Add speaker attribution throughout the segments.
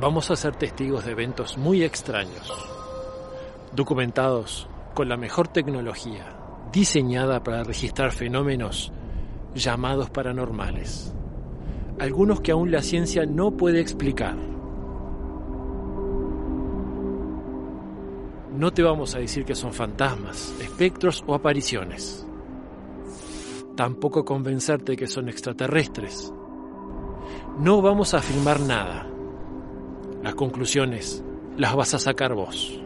Speaker 1: vamos a ser testigos de eventos muy extraños, documentados con la mejor tecnología, diseñada para registrar fenómenos llamados paranormales, algunos que aún la ciencia no puede explicar. No te vamos a decir que son fantasmas, espectros o apariciones. Tampoco convencerte que son extraterrestres. No vamos a afirmar nada. Las conclusiones las vas a sacar vos.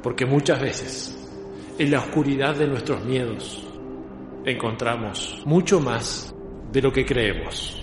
Speaker 1: Porque muchas veces, en la oscuridad de nuestros miedos, encontramos mucho más de lo que creemos.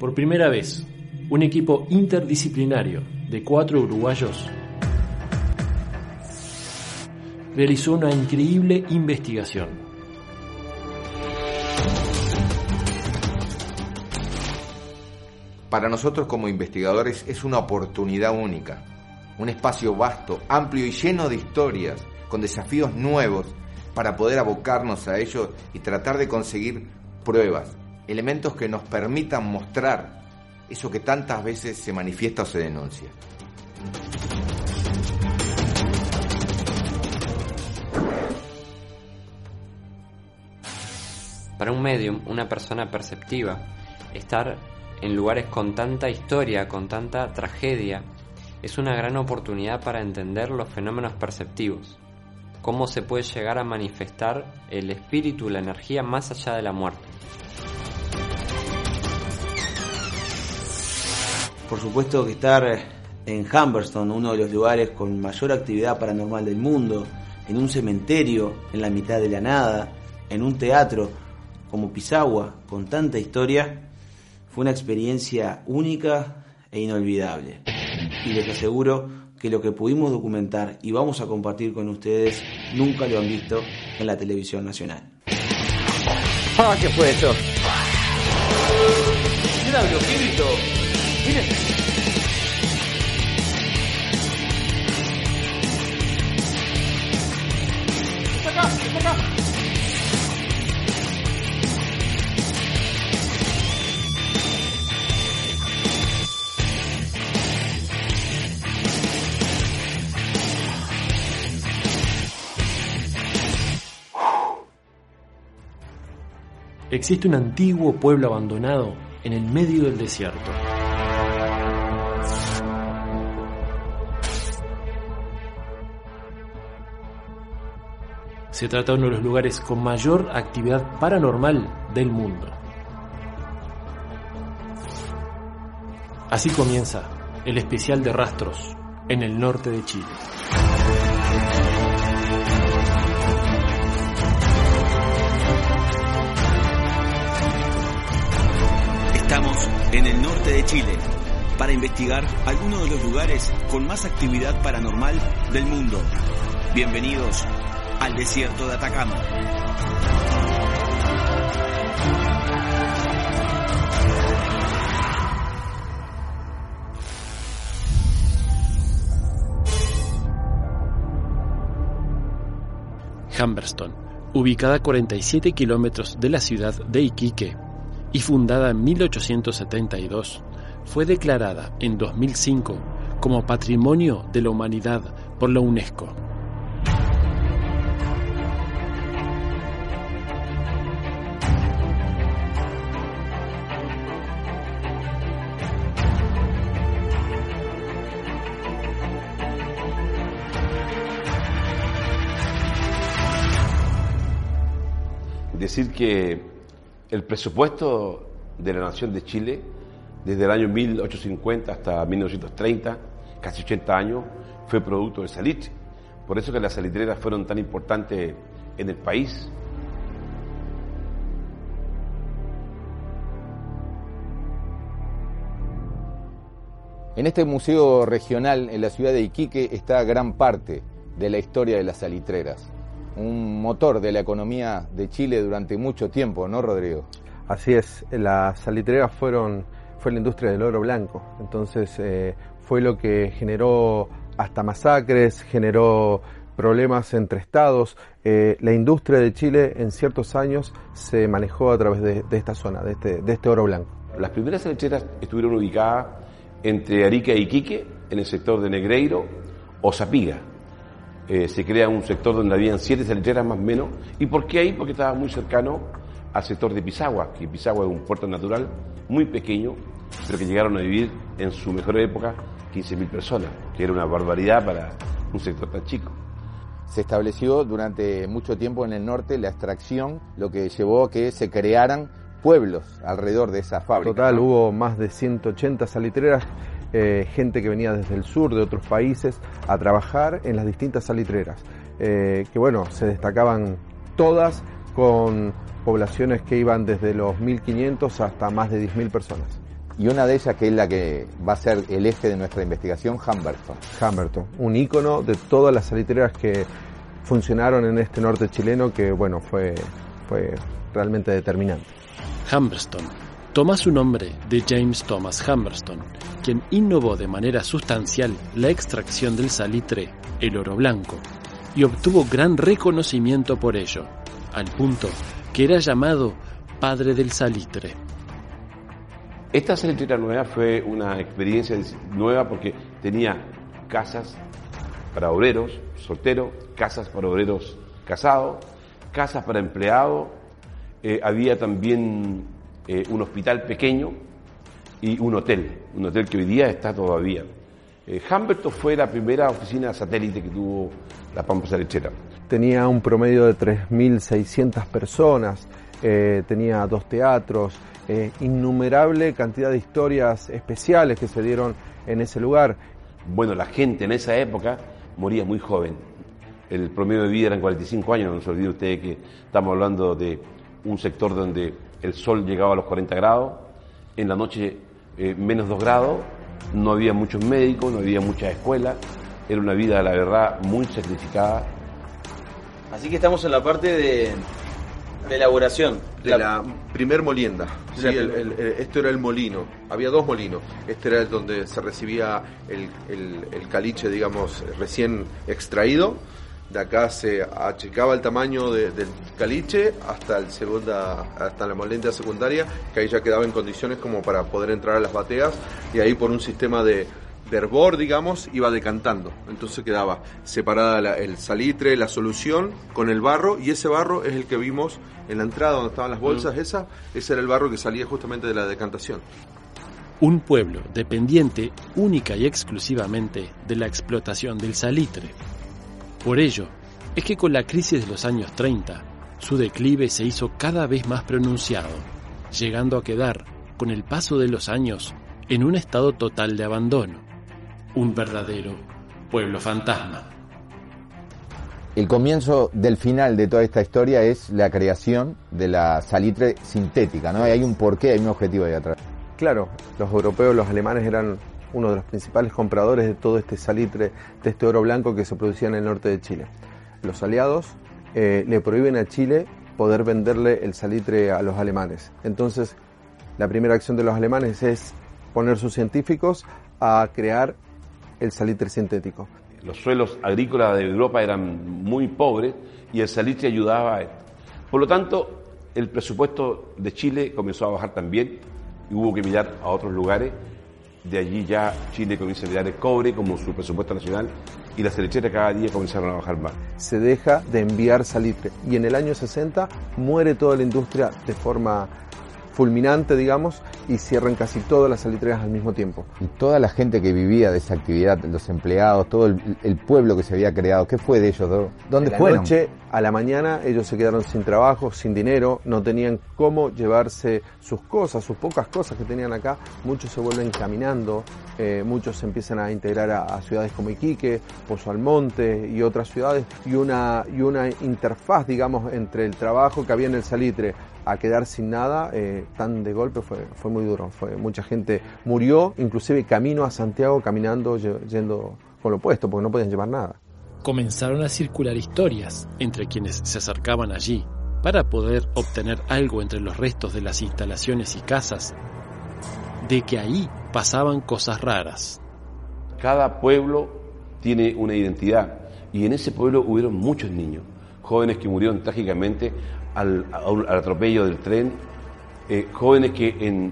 Speaker 1: Por primera vez, un equipo interdisciplinario de cuatro uruguayos realizó una increíble investigación.
Speaker 2: Para nosotros como investigadores es una oportunidad única, un espacio vasto, amplio y lleno de historias, con desafíos nuevos para poder abocarnos a ellos y tratar de conseguir pruebas, elementos que nos permitan mostrar eso que tantas veces se manifiesta o se denuncia.
Speaker 3: Para un medium, una persona perceptiva, estar en lugares con tanta historia, con tanta tragedia, es una gran oportunidad para entender los fenómenos perceptivos, cómo se puede llegar a manifestar el espíritu, la energía más allá de la muerte.
Speaker 4: Por supuesto que estar en Humberston, uno de los lugares con mayor actividad paranormal del mundo, en un cementerio en la mitad de la nada, en un teatro como Pisagua, con tanta historia, fue una experiencia única e inolvidable. Y les aseguro que lo que pudimos documentar y vamos a compartir con ustedes nunca lo han visto en la televisión nacional.
Speaker 5: ¡Ah, qué fue eso! ¿qué grito?
Speaker 1: Existe un antiguo pueblo abandonado en el medio del desierto. Se trata de uno de los lugares con mayor actividad paranormal del mundo. Así comienza el especial de rastros en el norte de Chile.
Speaker 6: Estamos en el norte de Chile para investigar algunos de los lugares con más actividad paranormal del mundo. Bienvenidos al desierto de Atacama.
Speaker 1: Humberston, ubicada a 47 kilómetros de la ciudad de Iquique y fundada en 1872, fue declarada en 2005 como Patrimonio de la Humanidad por la UNESCO.
Speaker 7: Decir que el presupuesto de la nación de Chile desde el año 1850 hasta 1930, casi 80 años, fue producto del salitre. Por eso que las salitreras fueron tan importantes en el país.
Speaker 2: En este museo regional en la ciudad de Iquique está gran parte de la historia de las salitreras. Un motor de la economía de Chile durante mucho tiempo, ¿no, Rodrigo?
Speaker 8: Así es, las salitreras fueron, fue la industria del oro blanco, entonces eh, fue lo que generó hasta masacres, generó problemas entre estados. Eh, la industria de Chile en ciertos años se manejó a través de, de esta zona, de este, de este oro blanco.
Speaker 7: Las primeras salitreras estuvieron ubicadas entre Arica y Iquique, en el sector de Negreiro o Zapiga. Eh, se crea un sector donde habían siete salitreras más o menos. ¿Y por qué ahí? Porque estaba muy cercano al sector de Pisagua, que Pisagua es un puerto natural muy pequeño, pero que llegaron a vivir en su mejor época 15.000 personas, que era una barbaridad para un sector tan chico.
Speaker 2: Se estableció durante mucho tiempo en el norte la extracción, lo que llevó a que se crearan pueblos alrededor de esa fábrica.
Speaker 8: Total, hubo más de 180 salitreras, eh, gente que venía desde el sur, de otros países, a trabajar en las distintas salitreras, eh, que bueno, se destacaban todas con poblaciones que iban desde los 1.500 hasta más de 10.000 personas.
Speaker 2: Y una de ellas que es la que va a ser el eje de nuestra investigación, Humberton.
Speaker 8: Humberton, un ícono de todas las salitreras que funcionaron en este norte chileno que bueno, fue, fue realmente determinante.
Speaker 1: Humberston toma su nombre de James Thomas Humberston, quien innovó de manera sustancial la extracción del salitre, el oro blanco, y obtuvo gran reconocimiento por ello, al punto que era llamado padre del salitre.
Speaker 7: Esta salitrera nueva fue una experiencia nueva porque tenía casas para obreros solteros, casas para obreros casados, casas para empleados, eh, había también eh, un hospital pequeño y un hotel, un hotel que hoy día está todavía. Eh, Humberto fue la primera oficina satélite que tuvo la Pampa Salitrera.
Speaker 8: Tenía un promedio de 3.600 personas, eh, tenía dos teatros, eh, innumerable cantidad de historias especiales que se dieron en ese lugar.
Speaker 7: Bueno, la gente en esa época moría muy joven. El promedio de vida eran 45 años, no se olvide usted que estamos hablando de un sector donde el sol llegaba a los 40 grados, en la noche eh, menos 2 grados, no había muchos médicos, no había muchas escuelas, era una vida, la verdad, muy sacrificada.
Speaker 4: Así que estamos en la parte de, de elaboración.
Speaker 9: De la, la primer molienda. Sí, el, el, el, esto era el molino. Había dos molinos. Este era el donde se recibía el, caliche, digamos, recién extraído. De acá se achicaba el tamaño de, del caliche hasta, el segunda, hasta la molienda secundaria, que ahí ya quedaba en condiciones como para poder entrar a las bateas. Y ahí por un sistema de, de hervor, digamos, iba decantando. Entonces quedaba separada la, el salitre, la solución con el barro y ese barro es el que vimos en la entrada donde estaban las bolsas, mm. esa, ese era el barro que salía justamente de la decantación.
Speaker 1: Un pueblo dependiente única y exclusivamente de la explotación del salitre. Por ello, es que con la crisis de los años 30, su declive se hizo cada vez más pronunciado, llegando a quedar, con el paso de los años, en un estado total de abandono un verdadero pueblo fantasma.
Speaker 2: El comienzo del final de toda esta historia es la creación de la salitre sintética, ¿no? Hay un porqué, hay un objetivo ahí atrás.
Speaker 8: Claro, los europeos, los alemanes eran uno de los principales compradores de todo este salitre, de este oro blanco que se producía en el norte de Chile. Los aliados eh, le prohíben a Chile poder venderle el salitre a los alemanes. Entonces, la primera acción de los alemanes es poner sus científicos a crear el salitre sintético.
Speaker 7: Los suelos agrícolas de Europa eran muy pobres y el salitre ayudaba a esto. Por lo tanto, el presupuesto de Chile comenzó a bajar también y hubo que mirar a otros lugares. De allí ya Chile comienza a mirar el cobre como su presupuesto nacional y las salicheras cada día comenzaron a bajar más.
Speaker 8: Se deja de enviar salitre y en el año 60 muere toda la industria de forma fulminante, digamos, y cierran casi todas las salitreras al mismo tiempo.
Speaker 2: Y toda la gente que vivía de esa actividad, los empleados, todo el, pueblo que se había creado, ¿qué fue de ellos? ¿Dónde
Speaker 8: de
Speaker 2: fueron?
Speaker 8: La noche a la mañana ellos se quedaron sin trabajo, sin dinero, no tenían cómo llevarse sus cosas, sus pocas cosas que tenían acá. Muchos se vuelven caminando, eh, muchos se empiezan a integrar a, ciudades como Iquique, Pozo Almonte y otras ciudades, y una, y una interfaz, digamos, entre el trabajo que había en el salitre a quedar sin nada eh, tan de golpe fue, fue muy duro. Fue, mucha gente murió, inclusive camino a Santiago caminando, yendo con lo opuesto, porque no podían llevar nada.
Speaker 1: Comenzaron a circular historias entre quienes se acercaban allí para poder obtener algo entre los restos de las instalaciones y casas, de que ahí pasaban cosas raras.
Speaker 7: Cada pueblo tiene una identidad y en ese pueblo hubieron muchos niños, jóvenes que murieron trágicamente al, atropello del tren, eh, jóvenes que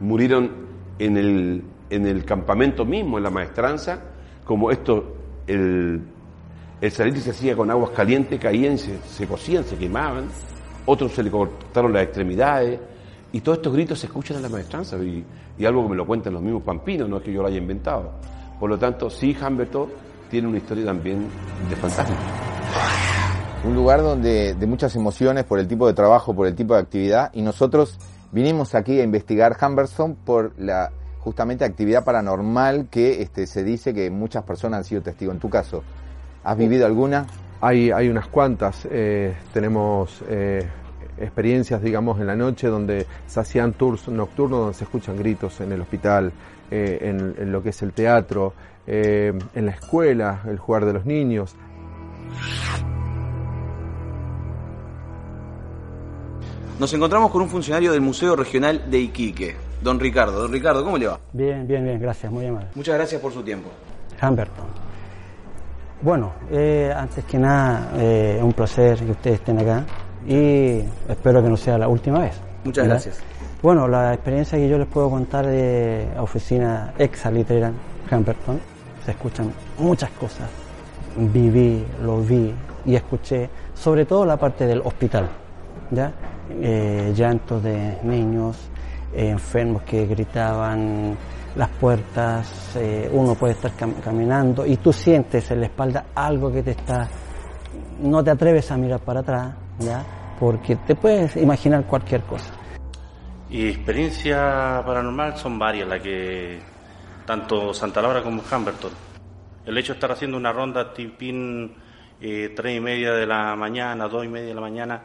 Speaker 7: murieron en el, en el campamento mismo, en la maestranza, como esto, el, el salitre se hacía con aguas calientes, caían, se, se cocían, se quemaban, otros se le cortaron las extremidades, y todos estos gritos se escuchan en la maestranza, y, y algo que me lo cuentan los mismos pampinos, no es que yo lo haya inventado. Por lo tanto, sí, Humberto tiene una historia también de fantasma
Speaker 2: un lugar donde de muchas emociones por el tipo de trabajo, por el tipo de actividad y nosotros vinimos aquí a investigar Humberstone por la justamente actividad paranormal que este, se dice que muchas personas han sido testigos. En tu caso, ¿has vivido alguna?
Speaker 8: Hay, hay unas cuantas. Eh, tenemos eh, experiencias, digamos, en la noche donde se hacían tours nocturnos donde se escuchan gritos en el hospital, eh, en, en, lo que es el teatro, en la escuela, el jugar de los niños.
Speaker 4: Nos encontramos con un funcionario del Museo Regional de Iquique, don Ricardo. Don Ricardo, ¿cómo le va?
Speaker 10: Bien, bien, bien, gracias, muy amable.
Speaker 4: Muchas gracias por su tiempo.
Speaker 10: Humberton. Bueno, eh, antes que nada, eh, un placer que ustedes estén acá y espero que no sea la última vez.
Speaker 4: Muchas gracias.
Speaker 10: Bueno, la experiencia que yo les puedo contar de oficina ex litrera Humberton, se escuchan muchas cosas. Viví, lo vi y escuché, sobre todo la parte del hospital. ¿Ya? Eh, llantos de niños eh, enfermos que gritaban las puertas, eh, uno puede estar caminando y tú sientes en la espalda algo que te está, no te atreves a mirar para atrás, ¿ya? porque te puedes imaginar cualquier cosa.
Speaker 11: Y experiencia paranormal son varias, la que tanto Santa Laura como Humberton. El hecho de estar haciendo una ronda tipín eh, tres y media de la mañana, dos y media de la mañana,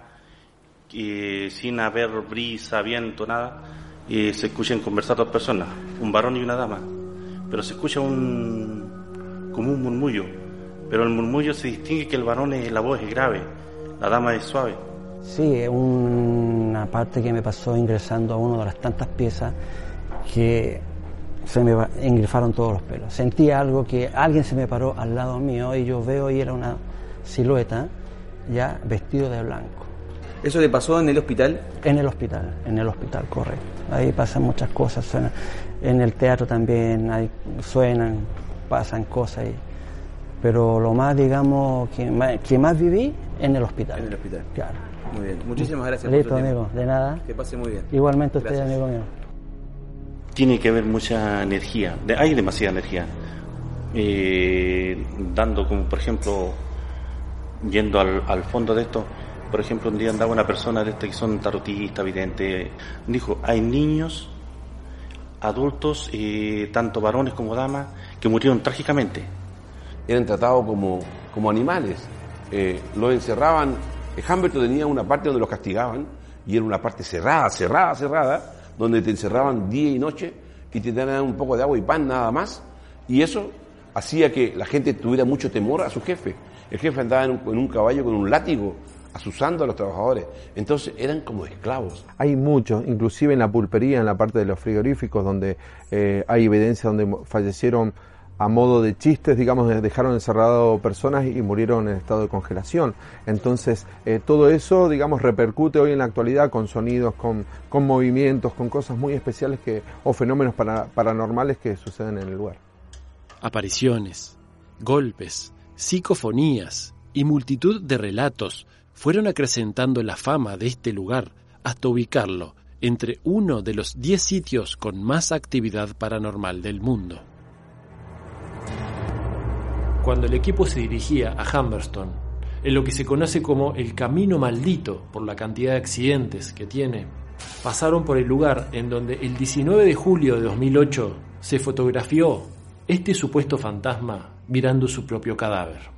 Speaker 11: y sin haber brisa, viento, nada, se escuchan conversar dos personas, un varón y una dama, pero se escucha un como un murmullo, pero el murmullo se distingue que el varón es la voz es grave, la dama es suave.
Speaker 10: Sí, es una parte que me pasó ingresando a una de las tantas piezas que se me ingresaron todos los pelos. Sentí algo que alguien se me paró al lado mío y yo veo y era una silueta ya vestido de blanco
Speaker 4: ¿Eso le pasó en el hospital?
Speaker 10: En el hospital, en el hospital, correcto. Ahí pasan muchas cosas, suenan. En el teatro también hay, suenan, pasan cosas. ahí. pero lo más, digamos, que más, que más viví en el hospital.
Speaker 4: En el hospital.
Speaker 10: Claro.
Speaker 4: Muy bien. Muchísimas gracias
Speaker 10: Listo, por amigo. De nada.
Speaker 4: Que pase muy bien.
Speaker 10: Igualmente usted, amigo mío.
Speaker 11: Tiene que haber mucha energía. Hay demasiada energía. Eh, dando como, por ejemplo, yendo al, al fondo de esto, por ejemplo, un día andaba una persona de este que son tarotistas, videntes, dijo, hay niños, adultos, eh, tanto varones como damas, que murieron trágicamente.
Speaker 7: Eran tratados como, como animales. Eh, los encerraban, Humberto tenía una parte donde los castigaban, y era una parte cerrada, cerrada, cerrada, donde te encerraban día y noche y te daban un poco de agua y pan nada más. Y eso hacía que la gente tuviera mucho temor a su jefe. El jefe andaba en un caballo con un látigo asusando a los trabajadores. Entonces eran como esclavos.
Speaker 8: Hay muchos, inclusive en la pulpería, en la parte de los frigoríficos, donde eh, hay evidencia donde fallecieron a modo de chistes, digamos, dejaron encerrado personas y murieron en estado de congelación. Entonces, eh, todo eso, digamos, repercute hoy en la actualidad con sonidos, con, con movimientos, con cosas muy especiales que, o fenómenos paranormales que suceden en el lugar.
Speaker 1: Apariciones, golpes, psicofonías y multitud de relatos fueron acrecentando la fama de este lugar hasta ubicarlo entre uno de los 10 sitios con más actividad paranormal del mundo. Cuando el equipo se dirigía a Humberstone, en lo que se conoce como el Camino Maldito por la cantidad de accidentes que tiene, pasaron por el lugar en donde el 19 de julio de 2008 se fotografió este supuesto fantasma mirando su propio cadáver.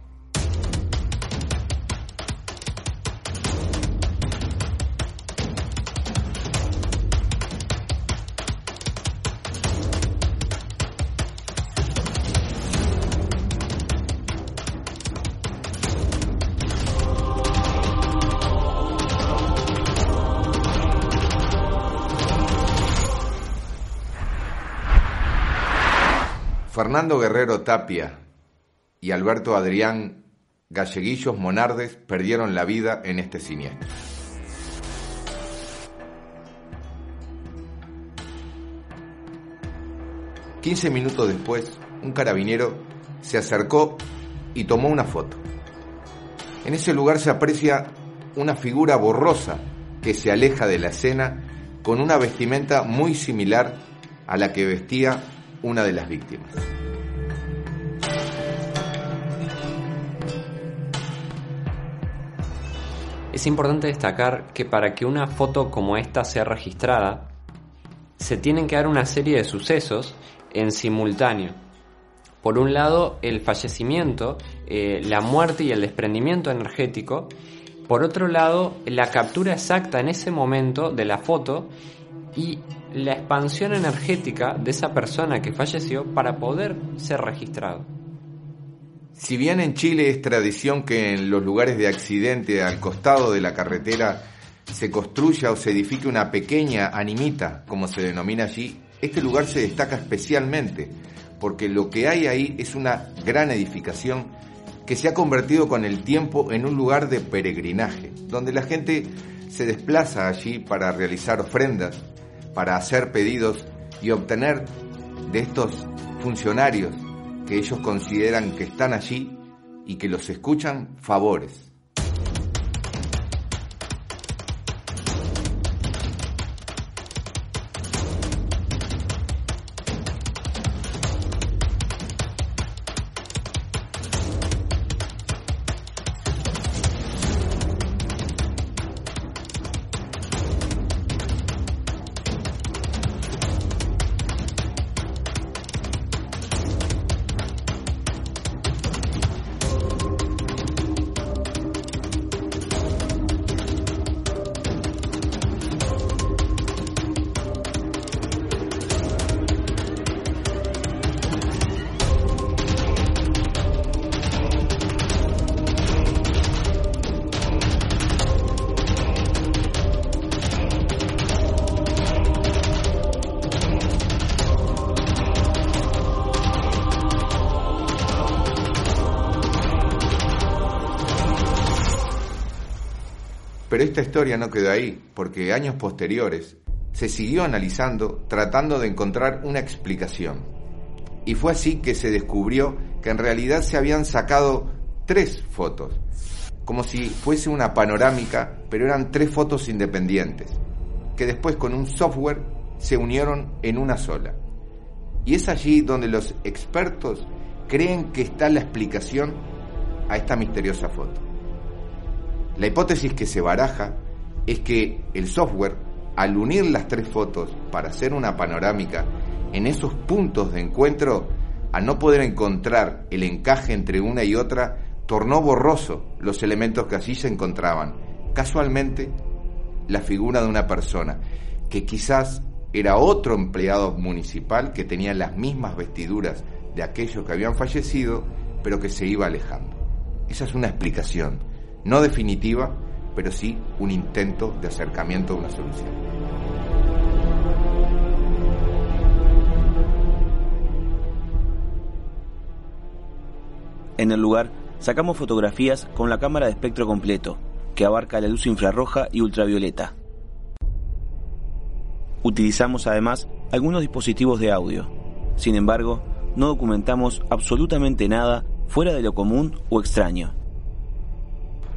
Speaker 2: Fernando Guerrero Tapia y Alberto Adrián Galleguillos Monardes perdieron la vida en este siniestro. Quince minutos después, un carabinero se acercó y tomó una foto. En ese lugar se aprecia una figura borrosa que se aleja de la escena con una vestimenta muy similar a la que vestía una de las víctimas.
Speaker 3: Es importante destacar que para que una foto como esta sea registrada, se tienen que dar una serie de sucesos en simultáneo. Por un lado, el fallecimiento, eh, la muerte y el desprendimiento energético. Por otro lado, la captura exacta en ese momento de la foto y la expansión energética de esa persona que falleció para poder ser registrado.
Speaker 2: Si bien en Chile es tradición que en los lugares de accidente al costado de la carretera se construya o se edifique una pequeña animita, como se denomina allí, este lugar se destaca especialmente porque lo que hay ahí es una gran edificación que se ha convertido con el tiempo en un lugar de peregrinaje, donde la gente se desplaza allí para realizar ofrendas, para hacer pedidos y obtener de estos funcionarios que ellos consideran que están allí y que los escuchan favores. Pero esta historia no quedó ahí, porque años posteriores se siguió analizando tratando de encontrar una explicación. Y fue así que se descubrió que en realidad se habían sacado tres fotos, como si fuese una panorámica, pero eran tres fotos independientes, que después con un software se unieron en una sola. Y es allí donde los expertos creen que está la explicación a esta misteriosa foto. La hipótesis que se baraja es que el software, al unir las tres fotos para hacer una panorámica, en esos puntos de encuentro, al no poder encontrar el encaje entre una y otra, tornó borroso los elementos que allí se encontraban. Casualmente, la figura de una persona, que quizás era otro empleado municipal que tenía las mismas vestiduras de aquellos que habían fallecido, pero que se iba alejando. Esa es una explicación no definitiva, pero sí un intento de acercamiento a una solución.
Speaker 6: En el lugar sacamos fotografías con la cámara de espectro completo, que abarca la luz infrarroja y ultravioleta. Utilizamos además algunos dispositivos de audio. Sin embargo, no documentamos absolutamente nada fuera de lo común o extraño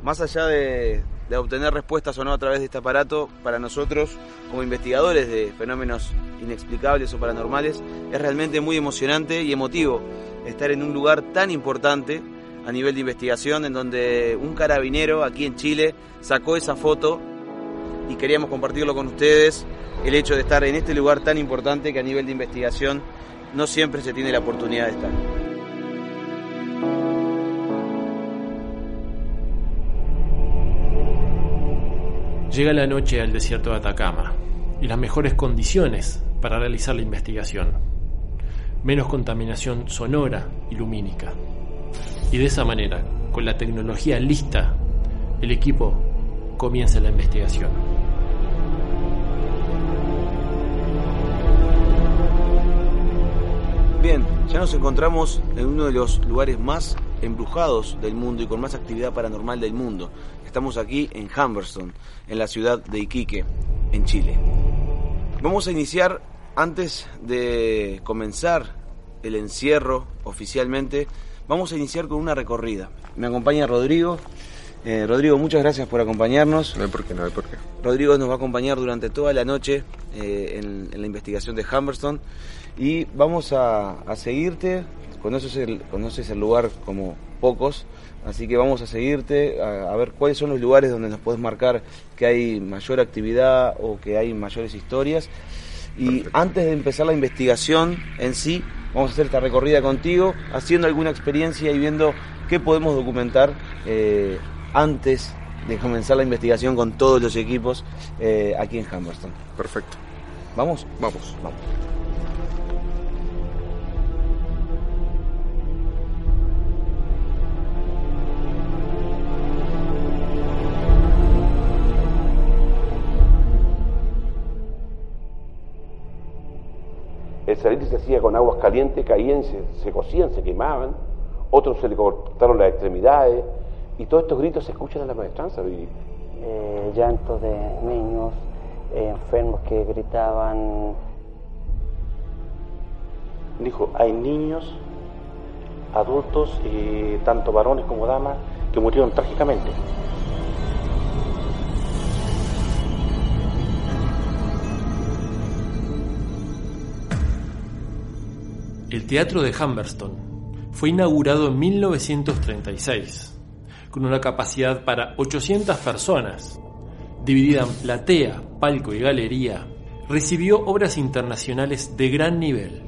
Speaker 4: más allá de, obtener respuestas o no a través de este aparato, para nosotros, como investigadores de fenómenos inexplicables o paranormales, es realmente muy emocionante y emotivo estar en un lugar tan importante a nivel de investigación, en donde un carabinero aquí en Chile sacó esa foto y queríamos compartirlo con ustedes, el hecho de estar en este lugar tan importante que a nivel de investigación no siempre se tiene la oportunidad de estar.
Speaker 1: Llega la noche al desierto de Atacama y las mejores condiciones para realizar la investigación. Menos contaminación sonora y lumínica. Y de esa manera, con la tecnología lista, el equipo comienza la investigación.
Speaker 4: Bien, ya nos encontramos en uno de los lugares más embrujados del mundo y con más actividad paranormal del mundo. Estamos aquí en Humberston, en la ciudad de Iquique, en Chile. Vamos a iniciar, antes de comenzar el encierro oficialmente, vamos a iniciar con una recorrida. Me acompaña Rodrigo. Eh, Rodrigo, muchas gracias por acompañarnos.
Speaker 8: No hay por qué, no hay por qué.
Speaker 4: Rodrigo nos va a acompañar durante toda la noche eh, en, en la investigación de Humberston y vamos a, a seguirte. Conoces el, conoces el lugar como pocos, así que vamos a seguirte a, a ver cuáles son los lugares donde nos puedes marcar que hay mayor actividad o que hay mayores historias. Y antes de empezar la investigación en sí, vamos a hacer esta recorrida contigo, haciendo alguna experiencia y viendo qué podemos documentar eh, antes de comenzar la investigación con todos los equipos eh, aquí en Humberston.
Speaker 8: Perfecto.
Speaker 4: ¿Vamos?
Speaker 8: Vamos.
Speaker 4: Vamos.
Speaker 7: Salitre se hacía con aguas calientes, caían, se, se cocían, se quemaban. Otros se le cortaron las extremidades. Y todos estos gritos se escuchan en la maestranza. Y
Speaker 10: eh, llantos de niños eh, enfermos que gritaban.
Speaker 11: Dijo, hay niños, adultos, y tanto varones como damas, que murieron trágicamente.
Speaker 1: El Teatro de Humberston fue inaugurado en 1936, con una capacidad para 800 personas. Dividida en platea, palco y galería, recibió obras internacionales de gran nivel.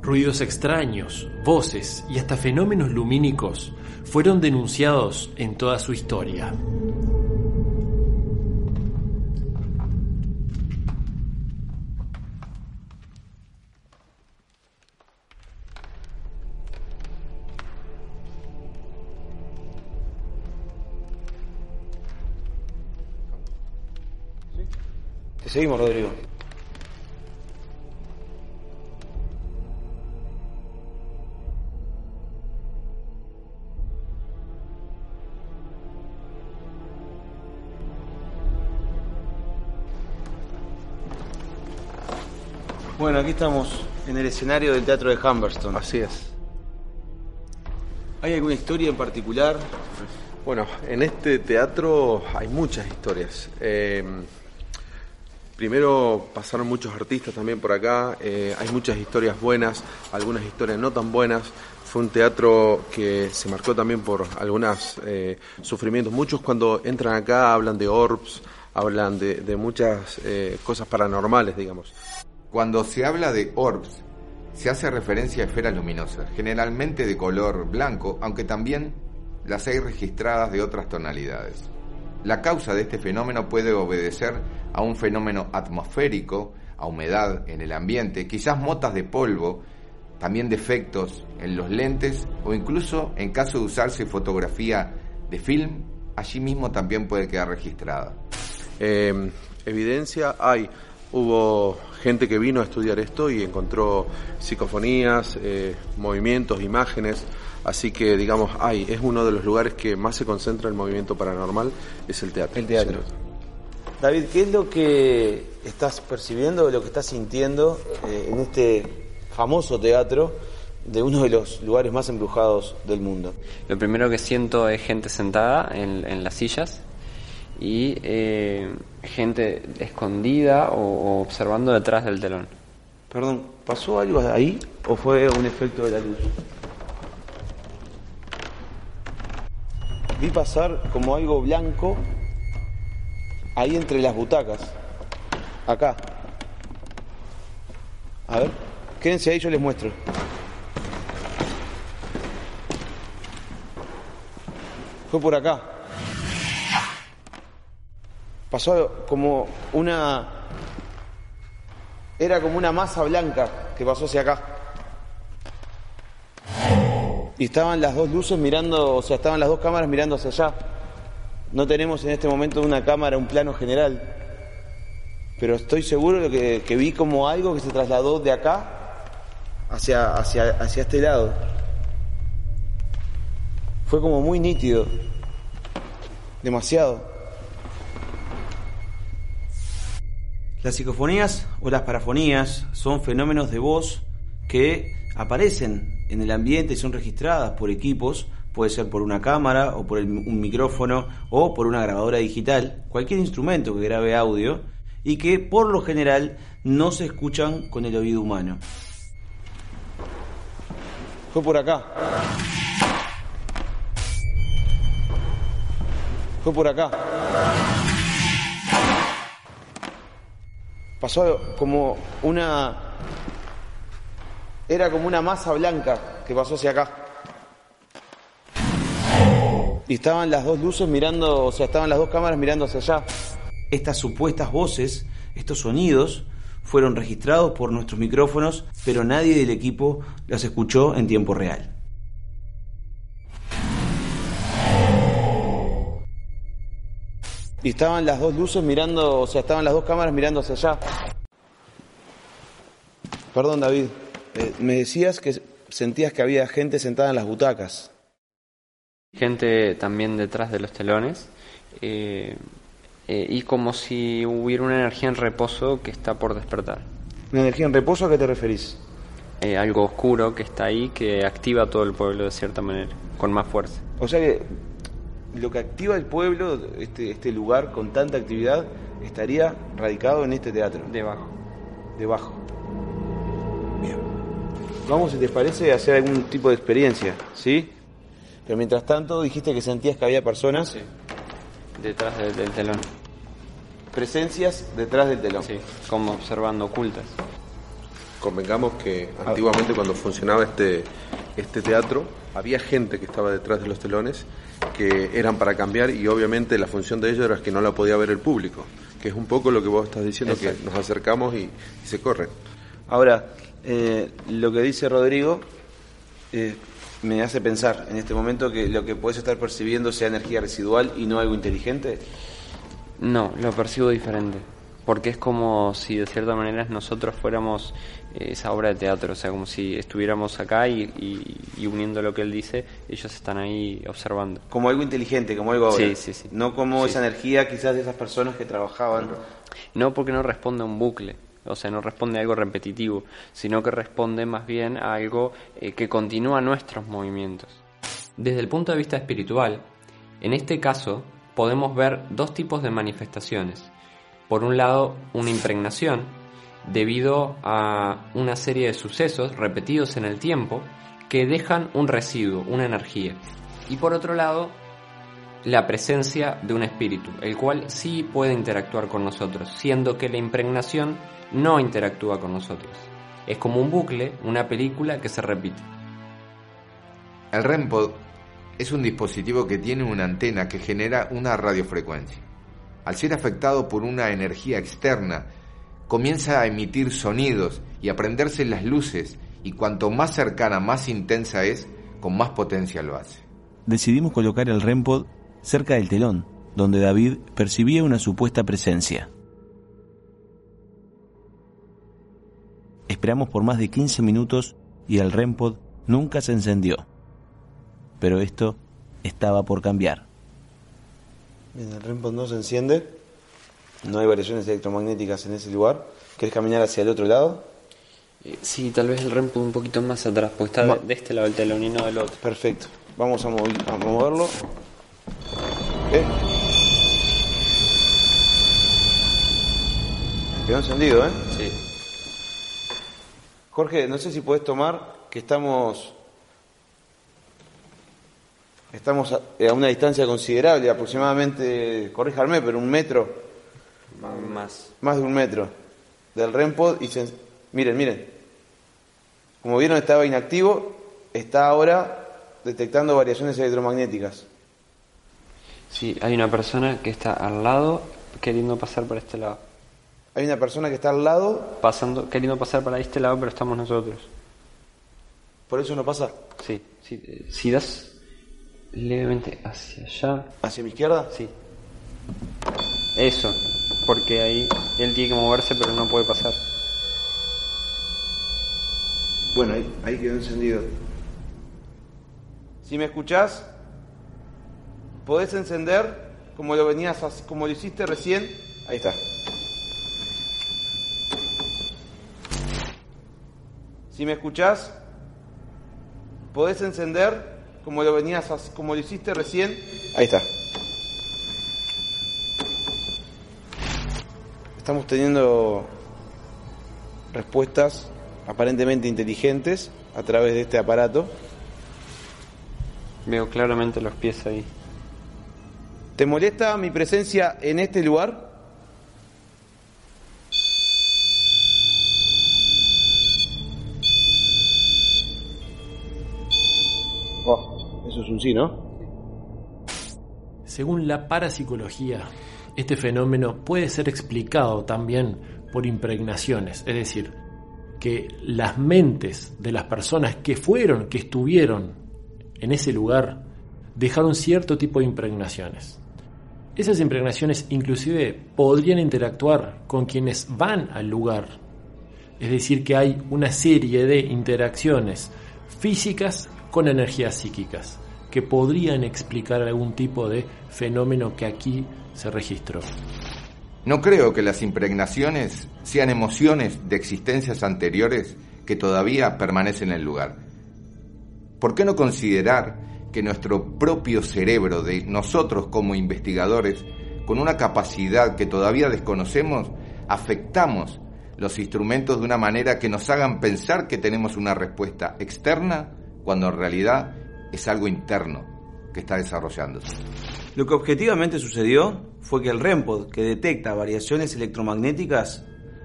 Speaker 1: Ruidos extraños, voces y hasta fenómenos lumínicos fueron denunciados en toda su historia.
Speaker 4: Seguimos, Rodrigo. Bueno, aquí estamos en el escenario del Teatro de Humberston.
Speaker 8: Así es.
Speaker 4: ¿Hay alguna historia en particular?
Speaker 8: Bueno, en este teatro hay muchas historias. Eh, primero pasaron muchos artistas también por acá, eh, hay muchas historias buenas, algunas historias no tan buenas. Fue un teatro que se marcó también por algunos eh, sufrimientos. Muchos cuando entran acá hablan de orbs, hablan de, muchas eh, cosas paranormales, digamos.
Speaker 2: Cuando se habla de orbs, se hace referencia a esferas luminosas, generalmente de color blanco, aunque también las hay registradas de otras tonalidades. La causa de este fenómeno puede obedecer a un fenómeno atmosférico, a humedad en el ambiente, quizás motas de polvo, también defectos en los lentes o incluso en caso de usarse fotografía de film, allí mismo también puede quedar registrada.
Speaker 8: Eh, evidencia hay. Hubo gente que vino a estudiar esto y encontró psicofonías, eh, movimientos, imágenes. Así que, digamos, hay. Es uno de los lugares que más se concentra el movimiento paranormal, es el teatro.
Speaker 4: El teatro. David, ¿qué es lo que estás percibiendo, lo que estás sintiendo eh, en este famoso teatro de uno de los lugares más embrujados del mundo?
Speaker 3: Lo primero que siento es gente sentada en, en las sillas y eh, gente escondida o, o observando detrás del telón.
Speaker 4: Perdón, ¿pasó algo ahí o fue un efecto de la luz? Vi pasar como algo blanco ahí entre las butacas. Acá. A ver, quédense ahí, yo les muestro. Fue por acá. Pasó como una... Era como una masa blanca que pasó hacia acá. Y estaban las dos luces mirando, o sea, estaban las dos cámaras mirando hacia allá. No tenemos en este momento una cámara, un plano general. Pero estoy seguro de que, que vi como algo que se trasladó de acá hacia, hacia, hacia este lado. Fue como muy nítido. Demasiado. Las psicofonías o las parafonías son fenómenos de voz que aparecen en el ambiente son registradas por equipos, puede ser por una cámara o por el- un micrófono o por una grabadora digital, cualquier instrumento que grabe audio y que por lo general no se escuchan con el oído humano. Fue por acá. Fue por acá. Pasó como una... Era como una masa blanca que pasó hacia acá. Y estaban las dos luces mirando, o sea, estaban las dos cámaras mirando hacia allá. Estas supuestas voces, estos sonidos, fueron registrados por nuestros micrófonos, pero nadie del equipo los escuchó en tiempo real. Y estaban las dos luces mirando, o sea, estaban las dos cámaras mirando hacia allá. Perdón, David. Eh, me decías que sentías que había gente sentada en las butacas.
Speaker 3: Gente también detrás de los telones eh, eh, y como si hubiera una energía en reposo que está por despertar.
Speaker 4: ¿Una energía en reposo a qué te referís?
Speaker 3: Eh, algo oscuro que está ahí que activa a todo el pueblo de cierta manera, con más fuerza.
Speaker 4: O sea que lo que activa el pueblo, este, este lugar con tanta actividad, estaría radicado en este teatro.
Speaker 3: Debajo.
Speaker 4: Debajo. Vamos, si te parece, a hacer algún tipo de experiencia, ¿sí? Pero mientras tanto dijiste que sentías que había personas.
Speaker 3: Detrás del, del telón.
Speaker 4: Presencias detrás del telón.
Speaker 3: Sí, como observando ocultas.
Speaker 9: Convengamos que antiguamente cuando funcionaba este, este teatro, había gente que estaba detrás de los telones que eran para cambiar y obviamente la función de ellos era que no la podía ver el público, que es un poco lo que vos estás diciendo,
Speaker 4: Exacto.
Speaker 9: que nos acercamos y, y se corre.
Speaker 4: Ahora, eh, lo que dice Rodrigo eh, me hace pensar en este momento que lo que puedes estar percibiendo sea energía residual y no algo inteligente.
Speaker 3: No, lo percibo diferente. Porque es como si de cierta manera nosotros fuéramos eh, esa obra de teatro, o sea, como si estuviéramos acá y, y- y uniendo lo que él dice, ellos están ahí observando.
Speaker 4: Como algo inteligente, como algo ahora.
Speaker 3: Sí, sí, sí.
Speaker 4: No como esa energía quizás de esas personas que trabajaban.
Speaker 3: No porque no responde a un bucle, o sea, no responde a algo repetitivo, sino que responde más bien a algo eh, que continúa nuestros movimientos. Desde el punto de vista espiritual, en este caso podemos ver dos tipos de manifestaciones. Por un lado, una impregnación, debido a una serie de sucesos repetidos en el tiempo que dejan un residuo, una energía. Y por otro lado, la presencia de un espíritu, el cual sí puede interactuar con nosotros, siendo que la impregnación no interactúa con nosotros. Es como un bucle, una película que se repite.
Speaker 2: El REMPOD es un dispositivo que tiene una antena que genera una radiofrecuencia. Al ser afectado por una energía externa, comienza a emitir sonidos y a prenderse las luces y cuanto más cercana, más intensa es, con más potencia lo hace.
Speaker 6: Decidimos colocar el REMPOD cerca del telón, donde David percibía una supuesta presencia. Esperamos por más de 15 minutos y el REMPOD nunca se encendió. Pero esto estaba por cambiar.
Speaker 4: Bien, el REMPOD no se enciende. No hay variaciones electromagnéticas en ese lugar. ¿Querés caminar hacia el otro lado?
Speaker 3: Eh, Sí, tal vez el REM un poquito más atrás, porque está
Speaker 4: Ma-
Speaker 3: de, este lado del telón y no del otro.
Speaker 4: Perfecto. Vamos a moverlo. ¿Qué? Quedó encendido, ¿eh?
Speaker 3: Sí.
Speaker 4: Jorge, no sé si podés tomar que estamos estamos eh, a, una distancia considerable, aproximadamente, corríjame, pero un metro.
Speaker 3: Más,
Speaker 4: más. Más de un metro. Del REMPOD y se, miren, miren. Como vieron estaba inactivo, está ahora detectando variaciones electromagnéticas.
Speaker 3: Sí, hay una persona que está al lado queriendo pasar para este lado.
Speaker 4: Hay una persona que está al lado,
Speaker 3: Pasando, queriendo pasar para este lado, pero estamos nosotros.
Speaker 4: por eso no pasa.
Speaker 3: Sí, sí, si das levemente hacia allá.
Speaker 4: ¿Hacia mi izquierda?
Speaker 3: Sí. Eso, porque ahí él tiene que moverse, pero no puede pasar.
Speaker 4: Bueno, ahí, ahí quedó encendido. Si me escuchás, podés encender como lo venías, como lo hiciste recién. Ahí está. Si me escuchás, podés encender como lo venías, como lo hiciste recién. Ahí está. Estamos teniendo respuestas aparentemente inteligentes a través de este aparato.
Speaker 3: Veo claramente los pies ahí.
Speaker 4: ¿Te molesta mi presencia en este lugar? Oh, eso es un sí, ¿no?
Speaker 1: Según la parapsicología, este fenómeno puede ser explicado también por impregnaciones, es decir, que las mentes de las personas que fueron, que estuvieron en ese lugar, dejaron cierto tipo de impregnaciones. Esas impregnaciones inclusive podrían interactuar con quienes van al lugar. Es decir, que hay una serie de interacciones físicas con energías psíquicas que podrían explicar algún tipo de fenómeno que aquí se registró.
Speaker 2: No creo que las impregnaciones sean emociones de existencias anteriores que todavía permanecen en el lugar. ¿Por qué no considerar que nuestro propio cerebro de nosotros como investigadores, con una capacidad que todavía desconocemos, afectamos los instrumentos de una manera que nos hagan pensar que tenemos una respuesta externa cuando en realidad es algo interno que está desarrollándose?
Speaker 4: Lo que objetivamente sucedió fue que el REMPOD, que detecta variaciones electromagnéticas,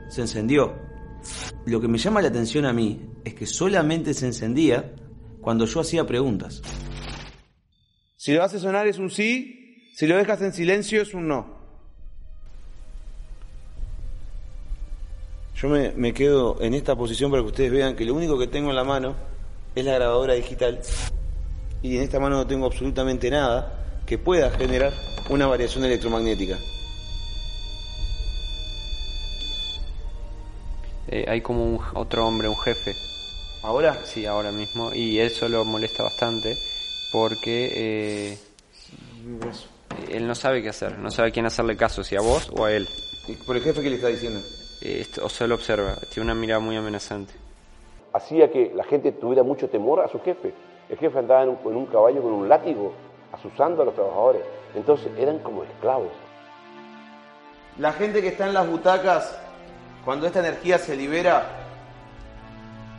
Speaker 4: se encendió. Lo que me llama la atención a mí es que solamente se encendía cuando yo hacía preguntas. Si lo hace sonar es un sí, si lo dejas en silencio es un no. Yo me, me quedo en esta posición para que ustedes vean que lo único que tengo en la mano es la grabadora digital y en esta mano no tengo absolutamente nada que pueda generar una variación electromagnética.
Speaker 3: Eh, hay como un, otro hombre, un jefe.
Speaker 4: ¿Ahora?
Speaker 3: Sí, ahora mismo. Y eso lo molesta bastante porque eh, él no sabe qué hacer, no sabe a quién hacerle caso, si a vos o a él.
Speaker 4: ¿Y por el jefe qué le está diciendo?
Speaker 3: Eh, esto- o solo observa, tiene una mirada muy amenazante.
Speaker 7: Hacía que la gente tuviera mucho temor a su jefe. El jefe andaba en un, en un caballo con un látigo, asusando a los trabajadores. Entonces eran como esclavos.
Speaker 4: La gente que está en las butacas, cuando esta energía se libera,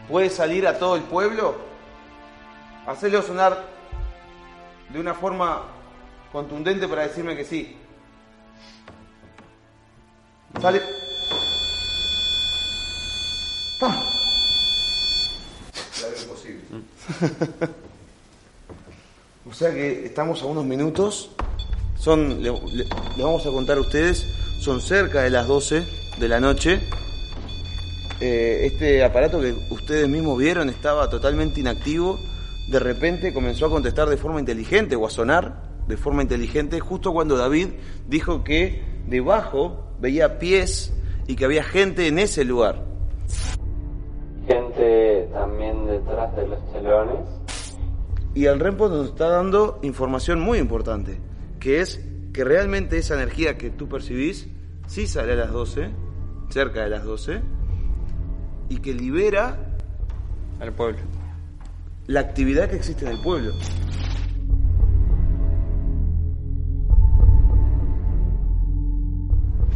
Speaker 4: puede salir a todo el pueblo, hacerlo sonar de una forma contundente para decirme que sí. Sale. ¡Pam! O sea que estamos a unos minutos. Son, le, le- le vamos a contar a ustedes, son cerca de las 12 de la noche. Eh, este aparato que ustedes mismos vieron estaba totalmente inactivo. De repente comenzó a contestar de forma inteligente o a sonar de forma inteligente justo cuando David dijo que debajo veía pies y que había gente en ese lugar.
Speaker 3: Gente también detrás de los telones.
Speaker 4: Y el REMPO nos está dando información muy importante, que es que realmente esa energía que tú percibís sí sale a las 12, cerca de las 12, y que libera
Speaker 3: al pueblo.
Speaker 4: La actividad que existe en el pueblo.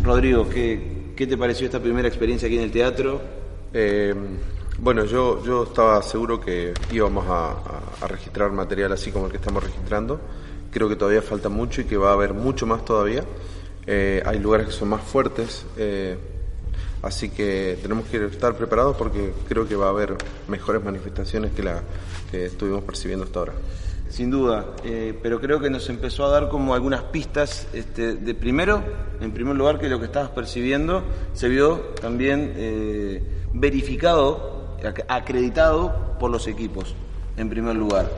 Speaker 4: Rodrigo, ¿qué, ¿qué te pareció esta primera experiencia aquí en el teatro?
Speaker 8: Eh, bueno, yo, yo estaba seguro que íbamos a, a- a registrar material así como el que estamos registrando. Creo que todavía falta mucho y que va a haber mucho más todavía. Eh, hay lugares que son más fuertes, eh, así que tenemos que estar preparados porque creo que va a haber mejores manifestaciones que la que estuvimos percibiendo hasta ahora.
Speaker 4: Sin duda, eh, pero creo que nos empezó a dar como algunas pistas este, de primero, en primer lugar, que lo que estabas percibiendo se vio también eh, verificado, ac- acreditado por los equipos, en primer lugar.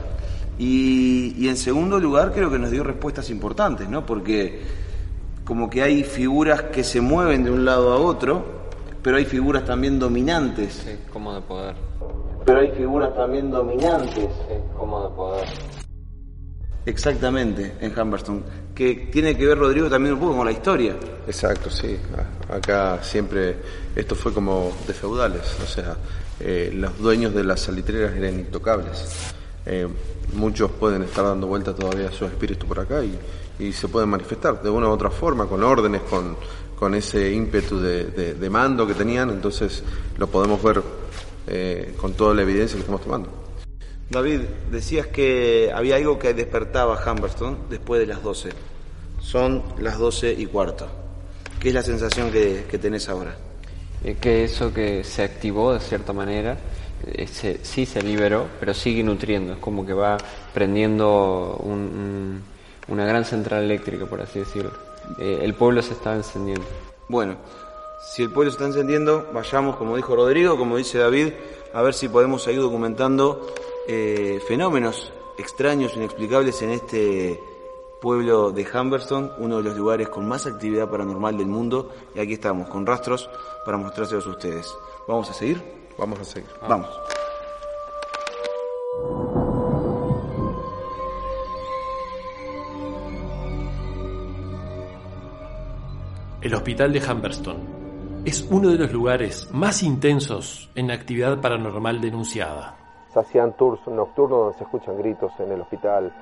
Speaker 4: Y en segundo lugar, creo que nos dio respuestas importantes, ¿no? Porque como que hay figuras que se mueven de un lado a otro, pero hay figuras también dominantes.
Speaker 3: Sí, como de poder.
Speaker 4: Pero hay figuras también dominantes.
Speaker 3: Sí, como de poder.
Speaker 4: Exactamente, en Humberstone. Que tiene que ver, Rodrigo, también un poco con la historia.
Speaker 8: Exacto, sí. A- Acá siempre esto fue como de feudales, o sea, eh, los dueños de las salitreras eran intocables. Eh, muchos pueden estar dando vuelta todavía su espíritu por acá y, y se pueden manifestar de una u otra forma, con órdenes, con, con ese ímpetu de, de- de mando que tenían, entonces lo podemos ver eh, con toda la evidencia que estamos tomando.
Speaker 4: David, decías que había algo que despertaba Humberstone después de las 12. Son las 12 y cuarto. ¿Qué es la sensación que, que tenés ahora?
Speaker 3: Eh, que eso que se activó de cierta manera, eh, se- sí se liberó, pero sigue nutriendo. Es como que va prendiendo un- un- una gran central eléctrica, por así decirlo. Eh, el pueblo se está encendiendo.
Speaker 4: Bueno, si el pueblo se está encendiendo, vayamos, como dijo Rodrigo, como dice David, a ver si podemos seguir documentando eh, fenómenos extraños, inexplicables en este pueblo de Humberstone, uno de los lugares con más actividad paranormal del mundo. Y aquí estamos, con rastros para mostrárselos a ustedes. ¿Vamos a seguir?
Speaker 8: Vamos a seguir.
Speaker 4: Vamos.
Speaker 1: El hospital de Humberstone es uno de los lugares más intensos en la actividad paranormal denunciada.
Speaker 12: Se hacían tours nocturnos donde se escuchan gritos en el hospital.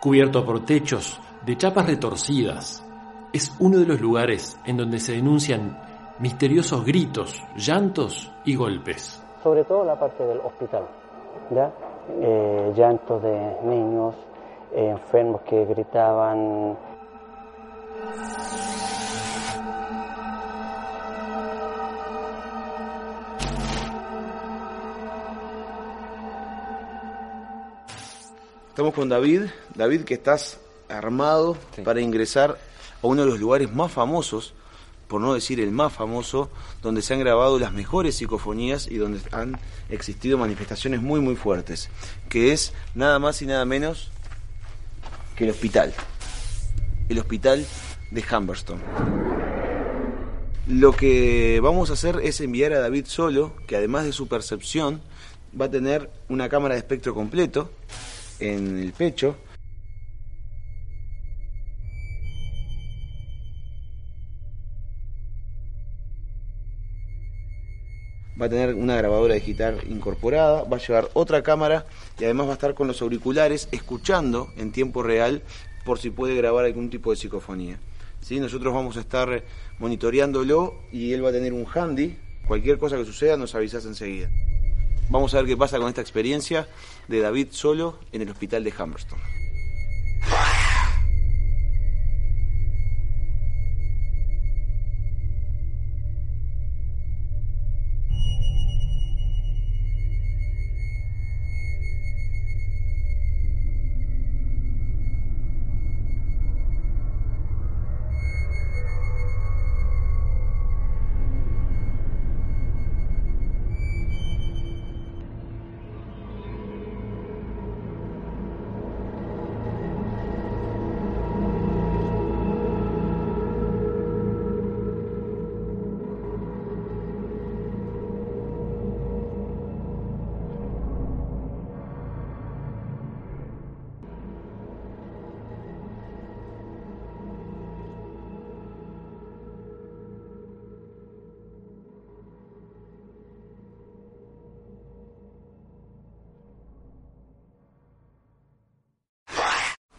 Speaker 1: Cubierto por techos de chapas retorcidas, es uno de los lugares en donde se denuncian misteriosos gritos, llantos y golpes.
Speaker 10: sobre todo la parte del hospital, ¿ya? Eh, llantos de niños, eh, enfermos que gritaban.
Speaker 4: Estamos con David. David, que estás armado para ingresar a uno de los lugares más famosos, por no decir el más famoso, donde se han grabado las mejores psicofonías y donde han existido manifestaciones muy muy fuertes, que es nada más y nada menos que el hospital. El hospital de Humberstone. Lo que vamos a hacer es enviar a David solo, que además de su percepción, va a tener una cámara de espectro completo en el pecho. Va a tener una grabadora digital incorporada, va a llevar otra cámara y además va a estar con los auriculares escuchando en tiempo real por si puede grabar algún tipo de psicofonía. ¿Sí? Nosotros vamos a estar monitoreándolo y él va a tener un handy. Cualquier cosa que suceda nos avisas enseguida. Vamos a ver qué pasa con esta experiencia de David solo en el hospital de Humberstone.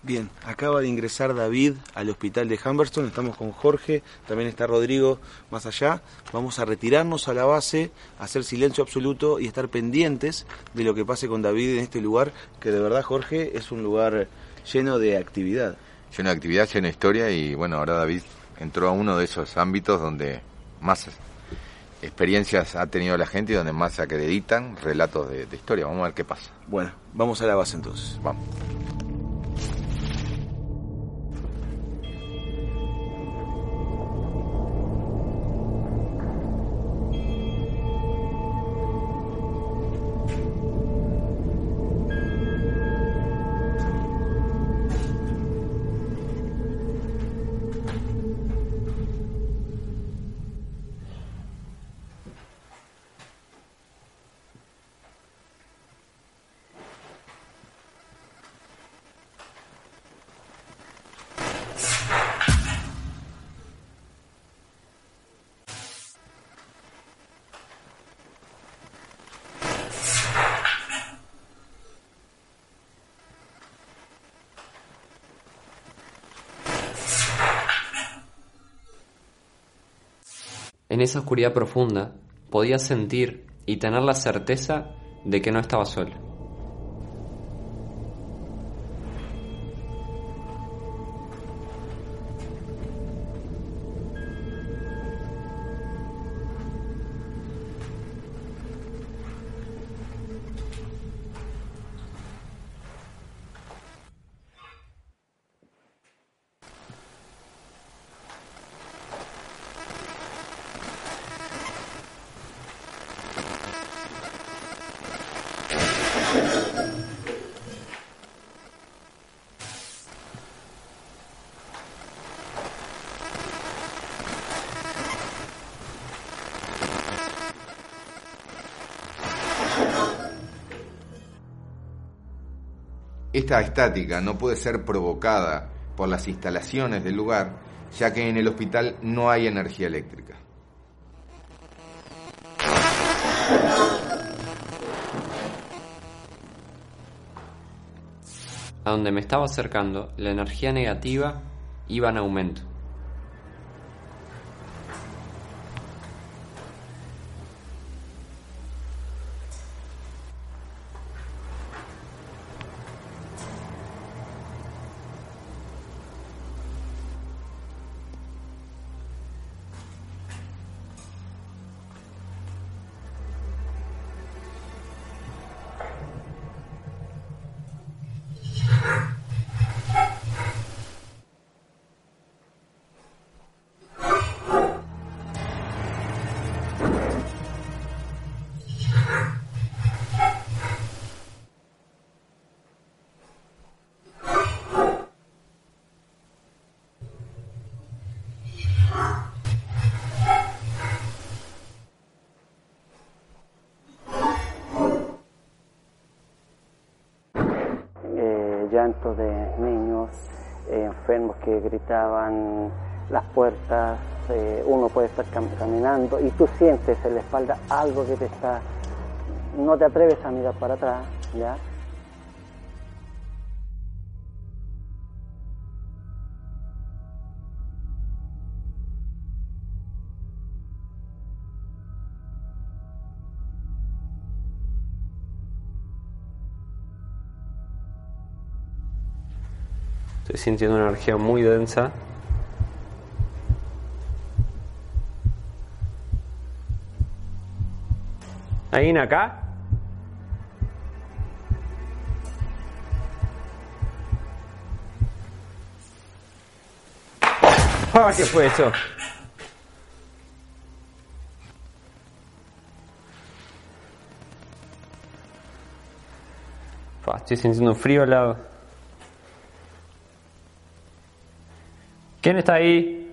Speaker 4: Bien, acaba de ingresar David al hospital de Humberston, estamos con Jorge, también está Rodrigo más allá. Vamos a retirarnos a la base, hacer silencio absoluto y estar pendientes de lo que pase con David en este lugar, que de verdad Jorge es un lugar lleno de actividad.
Speaker 2: Lleno de actividad, lleno de historia y bueno, ahora David entró a uno de esos ámbitos donde más experiencias ha tenido la gente y donde más se acreditan relatos de, de historia. Vamos a ver qué pasa.
Speaker 4: Bueno, vamos a la base entonces.
Speaker 2: Vamos.
Speaker 3: En esa oscuridad profunda podía sentir y tener la certeza de que no estaba solo. Esta estática no puede ser provocada por las instalaciones del lugar, ya que en el hospital no hay energía eléctrica. A donde me estaba acercando, la energía negativa iba en aumento.
Speaker 10: Eh, llanto de niños eh, enfermos que gritaban las puertas, eh, uno puede estar cam- caminando y tú sientes en la espalda algo que te está, no te atreves a mirar para atrás, ¿ya?
Speaker 3: Estoy sintiendo una energía muy densa. ¿Alguien acá? ¡Ah, qué fue eso! Estoy sintiendo frío al lado. ¿Quién está ahí?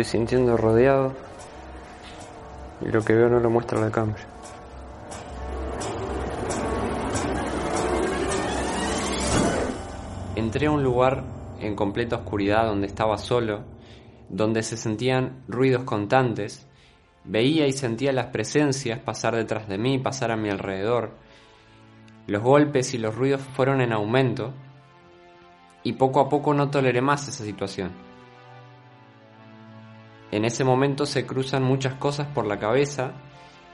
Speaker 3: Estoy sintiendo rodeado y lo que veo no lo muestra la cámara. Entré a un lugar en completa oscuridad donde estaba solo, donde se sentían ruidos constantes, veía y sentía las presencias pasar detrás de mí, pasar a mi alrededor. Los golpes y los ruidos fueron en aumento y poco a poco no toleré más esa situación. En ese momento se cruzan muchas cosas por la cabeza,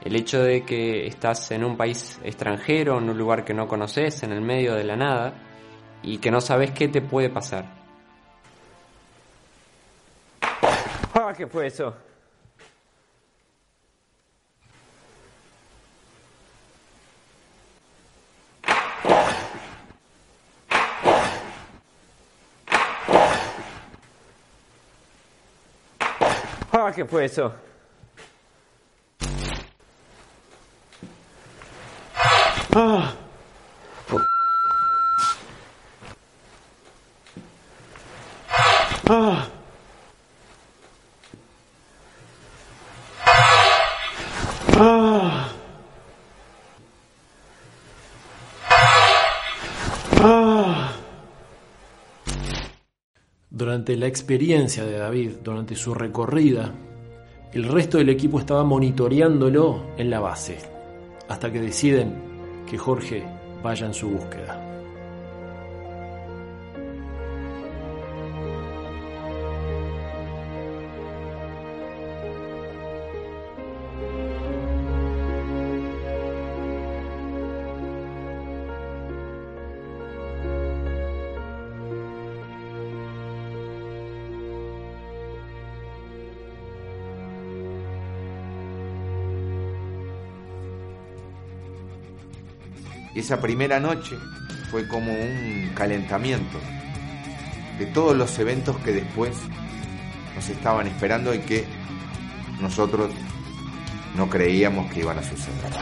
Speaker 3: el hecho de que estás en un país extranjero, en un lugar que no conoces, en el medio de la nada, y que no sabes qué te puede pasar.
Speaker 5: Ah, ¿qué fue eso? ¿Qué fue eso? Ah.
Speaker 1: La experiencia de David, durante su recorrida, el resto del equipo estaba monitoreándolo en la base, hasta que deciden que Jorge vaya en su búsqueda.
Speaker 2: Esa primera noche fue como un calentamiento de todos los eventos que después nos estaban esperando y que nosotros no creíamos que iban a suceder.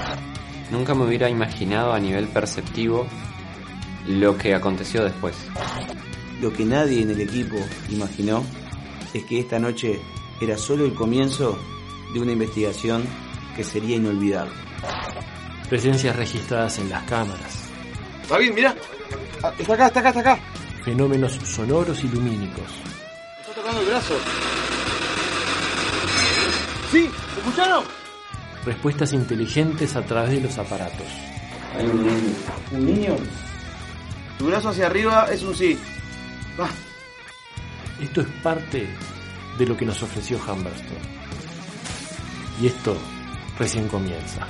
Speaker 3: Nunca me hubiera imaginado a nivel perceptivo lo que aconteció después.
Speaker 4: Lo que nadie en el equipo imaginó es que esta noche era solo el comienzo de una investigación que sería inolvidable.
Speaker 1: Presencias registradas en las cámaras,
Speaker 9: David, mira. Ah, Está acá, está acá, está acá.
Speaker 1: fenómenos sonoros y lumínicos,
Speaker 9: está tocando el brazo. ¿Sí? ¿Me escucharon?
Speaker 1: respuestas inteligentes a través de los aparatos.
Speaker 4: Hay un niño. ¿Un niño?
Speaker 9: Tu brazo hacia arriba es un sí. Va.
Speaker 1: Esto es parte de lo que nos ofreció Humberstone. Y esto recién comienza.